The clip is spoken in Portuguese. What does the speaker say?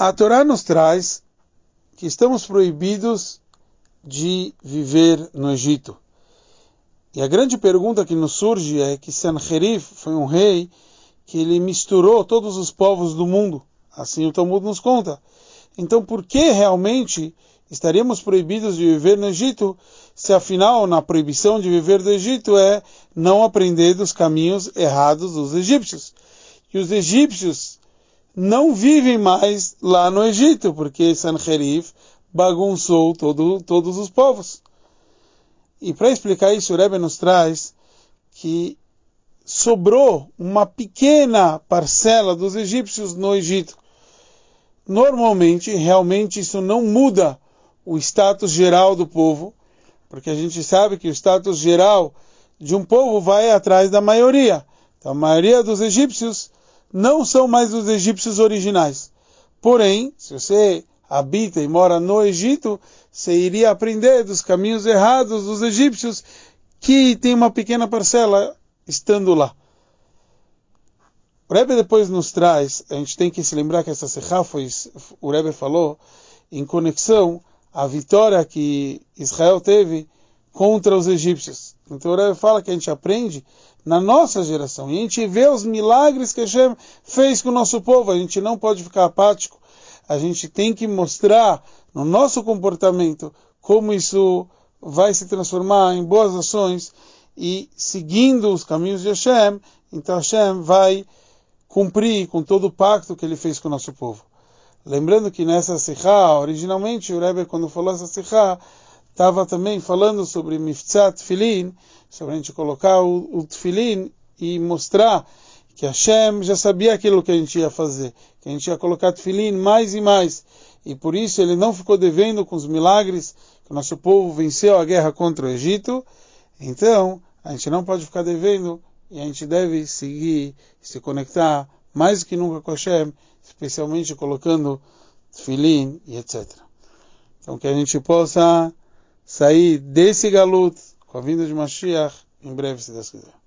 A Torá nos traz que estamos proibidos de viver no Egito. E a grande pergunta que nos surge é que Sanherif foi um rei que ele misturou todos os povos do mundo. Assim o Talmud nos conta. Então, por que realmente estaríamos proibidos de viver no Egito, se afinal na proibição de viver no Egito é não aprender dos caminhos errados dos egípcios? E os egípcios não vivem mais lá no Egito, porque Sanherif bagunçou todo, todos os povos. E para explicar isso, o Rebbe nos traz que sobrou uma pequena parcela dos egípcios no Egito. Normalmente, realmente, isso não muda o status geral do povo, porque a gente sabe que o status geral de um povo vai atrás da maioria. Então, a maioria dos egípcios não são mais os egípcios originais. Porém, se você habita e mora no Egito, você iria aprender dos caminhos errados dos egípcios, que tem uma pequena parcela estando lá. O Rebbe depois nos traz, a gente tem que se lembrar que essa serra foi, o Rebbe falou, em conexão à vitória que Israel teve contra os egípcios. Então o Rebbe fala que a gente aprende na nossa geração. E a gente vê os milagres que Hashem fez com o nosso povo. A gente não pode ficar apático. A gente tem que mostrar no nosso comportamento como isso vai se transformar em boas ações e seguindo os caminhos de Hashem, então Hashem vai cumprir com todo o pacto que ele fez com o nosso povo. Lembrando que nessa Sikha, originalmente o Rebbe, quando falou essa Sikha, estava também falando sobre Miftzat Tfilin, sobre a gente colocar o, o Tfilin e mostrar que Hashem já sabia aquilo que a gente ia fazer, que a gente ia colocar Tfilin mais e mais. E por isso ele não ficou devendo com os milagres que o nosso povo venceu a guerra contra o Egito. Então, a gente não pode ficar devendo e a gente deve seguir, se conectar mais que nunca com Hashem, especialmente colocando Tfilin e etc. Então, que a gente possa sair desse galuto com a vinda de Mashiach em breve, se Deus quiser.